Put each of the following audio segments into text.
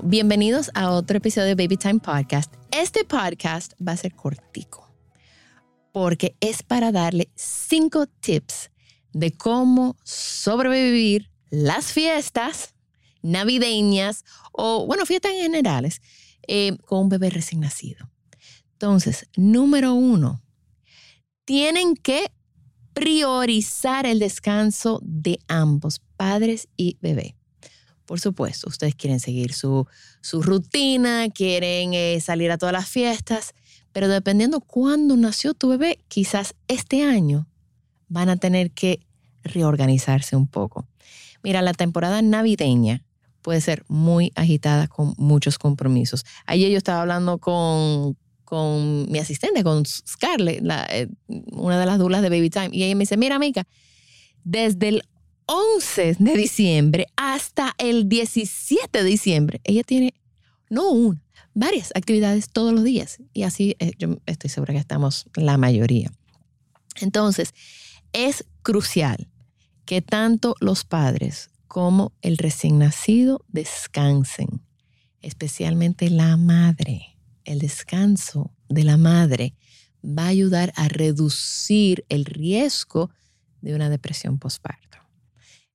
Bienvenidos a otro episodio de Baby Time Podcast. Este podcast va a ser cortico porque es para darle cinco tips de cómo sobrevivir las fiestas navideñas o, bueno, fiestas en generales eh, con un bebé recién nacido. Entonces, número uno, tienen que priorizar el descanso de ambos, padres y bebé. Por supuesto, ustedes quieren seguir su, rutina, quieren eh, salir a todas las fiestas, pero dependiendo cuándo nació tu bebé, quizás este año van a tener que reorganizarse un poco. Mira, la temporada navideña puede ser muy agitada con muchos compromisos. Ayer yo estaba hablando con, con mi asistente, con Scarlett, eh, una de las dulas de Baby Time, y ella me dice, mira, Mica, desde el 11 de diciembre hasta el 17 de diciembre, ella tiene, no una, varias actividades todos los días. Y así eh, yo estoy segura que estamos la mayoría. Entonces, es crucial que tanto los padres como el recién nacido descansen, especialmente la madre. El descanso de la madre va a ayudar a reducir el riesgo de una depresión postparto.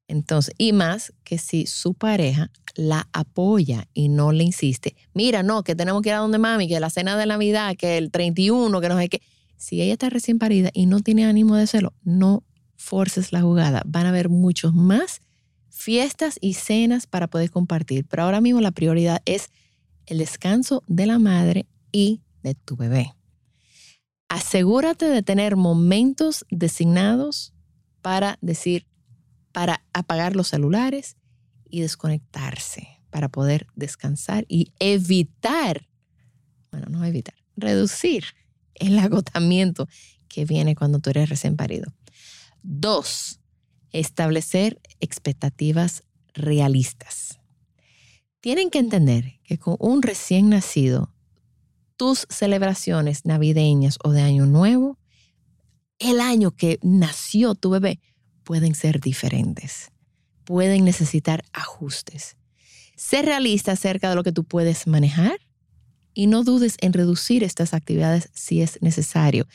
Entonces, y más que si su pareja la apoya y no le insiste, mira, no, que tenemos que ir a donde mami, que la cena de Navidad, que el 31, que no sé qué. Si ella está recién parida y no tiene ánimo de hacerlo, no forces la jugada. Van a haber muchos más fiestas y cenas para poder compartir. Pero ahora mismo la prioridad es el descanso de la madre y de tu bebé. Asegúrate de tener momentos designados para decir, para apagar los celulares y desconectarse para poder descansar y evitar, bueno, no evitar, reducir el agotamiento que viene cuando tú eres recién parido. Dos, establecer expectativas realistas. Tienen que entender que con un recién nacido, tus celebraciones navideñas o de año nuevo, el año que nació tu bebé, pueden ser diferentes, pueden necesitar ajustes. Sé realista acerca de lo que tú puedes manejar y no dudes en reducir estas actividades si es necesario.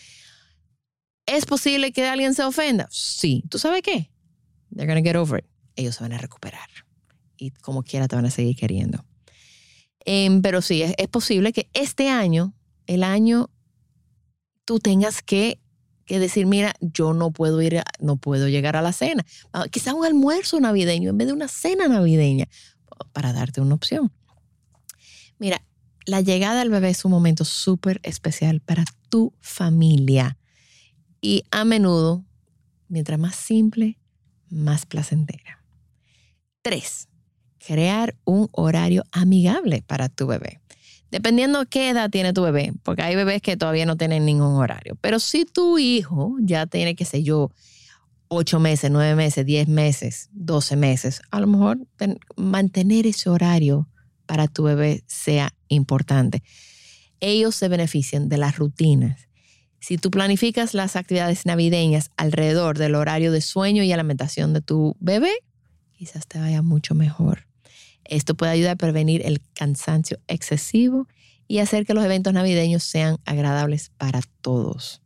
¿Es posible que alguien se ofenda? Sí. ¿Tú sabes qué? They're to get over it. Ellos se van a recuperar y como quiera te van a seguir queriendo. Em, pero sí, es posible que este año, el año, tú tengas que que decir, mira, yo no puedo ir, no puedo llegar a la cena. Ah, quizá un almuerzo navideño en vez de una cena navideña, para darte una opción. Mira, la llegada del bebé es un momento súper especial para tu familia. Y a menudo, mientras más simple, más placentera. Tres, crear un horario amigable para tu bebé. Dependiendo qué edad tiene tu bebé, porque hay bebés que todavía no tienen ningún horario. Pero si tu hijo ya tiene, qué sé yo, ocho meses, nueve meses, diez meses, doce meses, a lo mejor mantener ese horario para tu bebé sea importante. Ellos se benefician de las rutinas. Si tú planificas las actividades navideñas alrededor del horario de sueño y alimentación de tu bebé, quizás te vaya mucho mejor. Esto puede ayudar a prevenir el cansancio excesivo y hacer que los eventos navideños sean agradables para todos.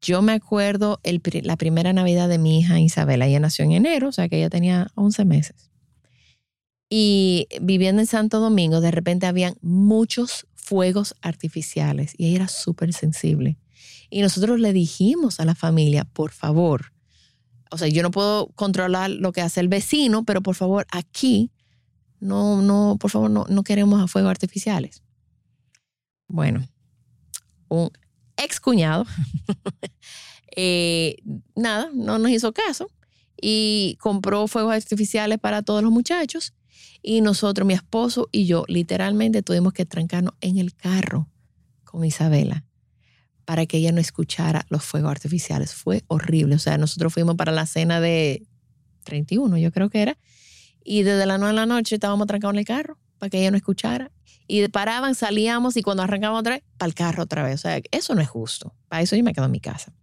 Yo me acuerdo la primera Navidad de mi hija Isabela, ella nació en enero, o sea que ella tenía 11 meses. Y viviendo en Santo Domingo, de repente habían muchos fuegos artificiales y ella era súper sensible. Y nosotros le dijimos a la familia, por favor, o sea, yo no puedo controlar lo que hace el vecino, pero por favor, aquí no, no, por favor, no, no queremos a fuegos artificiales. Bueno, un ex cuñado, eh, nada, no nos hizo caso y compró fuegos artificiales para todos los muchachos Y nosotros, mi esposo y yo, literalmente tuvimos que trancarnos en el carro con Isabela para que ella no escuchara los fuegos artificiales. Fue horrible. O sea, nosotros fuimos para la cena de 31, yo creo que era, y desde las 9 de la noche estábamos trancados en el carro para que ella no escuchara. Y paraban, salíamos y cuando arrancábamos otra vez, para el carro otra vez. O sea, eso no es justo. Para eso yo me quedo en mi casa.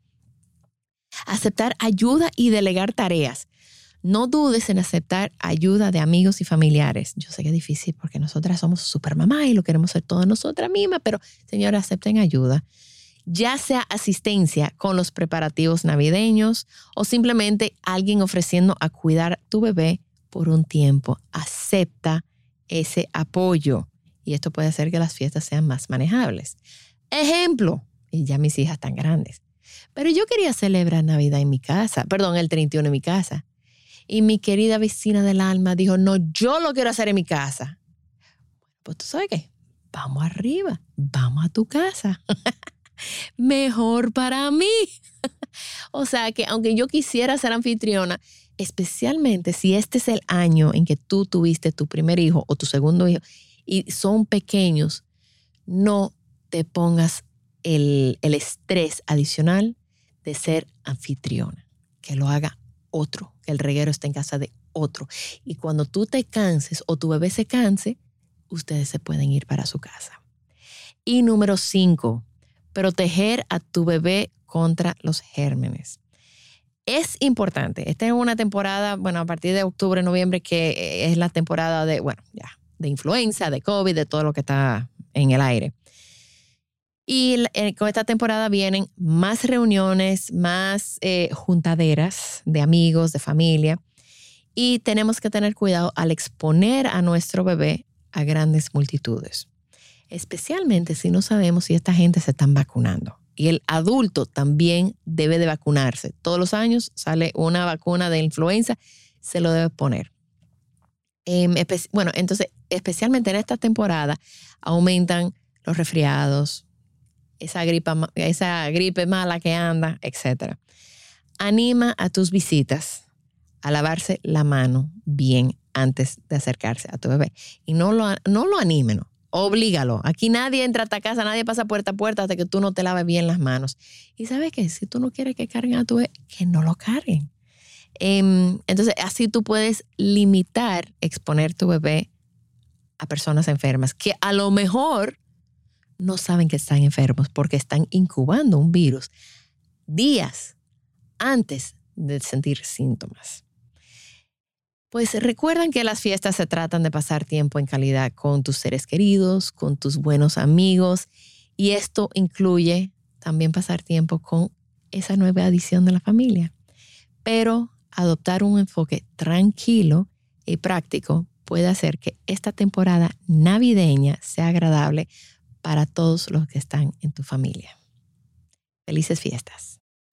Aceptar ayuda y delegar tareas. No dudes en aceptar ayuda de amigos y familiares. Yo sé que es difícil porque nosotras somos super mamá y lo queremos hacer todo nosotras mismas, pero señores, acepten ayuda. Ya sea asistencia con los preparativos navideños o simplemente alguien ofreciendo a cuidar tu bebé por un tiempo. Acepta ese apoyo y esto puede hacer que las fiestas sean más manejables. Ejemplo, y ya mis hijas están grandes, pero yo quería celebrar Navidad en mi casa, perdón, el 31 en mi casa. Y mi querida vecina del alma dijo, no, yo lo quiero hacer en mi casa. Pues tú sabes qué, vamos arriba, vamos a tu casa. Mejor para mí. O sea que aunque yo quisiera ser anfitriona, especialmente si este es el año en que tú tuviste tu primer hijo o tu segundo hijo y son pequeños, no te pongas el, el estrés adicional de ser anfitriona, que lo haga otro, que el reguero esté en casa de otro. Y cuando tú te canses o tu bebé se canse, ustedes se pueden ir para su casa. Y número cinco, proteger a tu bebé contra los gérmenes. Es importante. Esta es una temporada, bueno, a partir de octubre, noviembre, que es la temporada de, bueno, ya, de influenza, de COVID, de todo lo que está en el aire. Y eh, con esta temporada vienen más reuniones, más eh, juntaderas de amigos, de familia. Y tenemos que tener cuidado al exponer a nuestro bebé a grandes multitudes, especialmente si no sabemos si esta gente se están vacunando. Y el adulto también debe de vacunarse. Todos los años sale una vacuna de influenza, se lo debe poner. Em, bueno, entonces, especialmente en esta temporada, aumentan los resfriados, esa gripe, esa gripe mala que anda, etc. Anima a tus visitas a lavarse la mano bien antes de acercarse a tu bebé. Y no lo, no lo animen, oblígalo. Aquí nadie entra a tu casa, nadie pasa puerta a puerta hasta que tú no te laves bien las manos. Y sabes que si tú no quieres que carguen a tu bebé, que no lo carguen. Em, entonces, así tú puedes limitar exponer tu bebé a personas enfermas que a lo mejor no saben que están enfermos porque están incubando un virus días antes de sentir síntomas. Pues recuerdan que las fiestas se tratan de pasar tiempo en calidad con tus seres queridos, con tus buenos amigos, y esto incluye también pasar tiempo con esa nueva adición de la familia. Pero adoptar un enfoque tranquilo y práctico puede hacer que esta temporada navideña sea agradable para todos los que están en tu familia. Felices fiestas.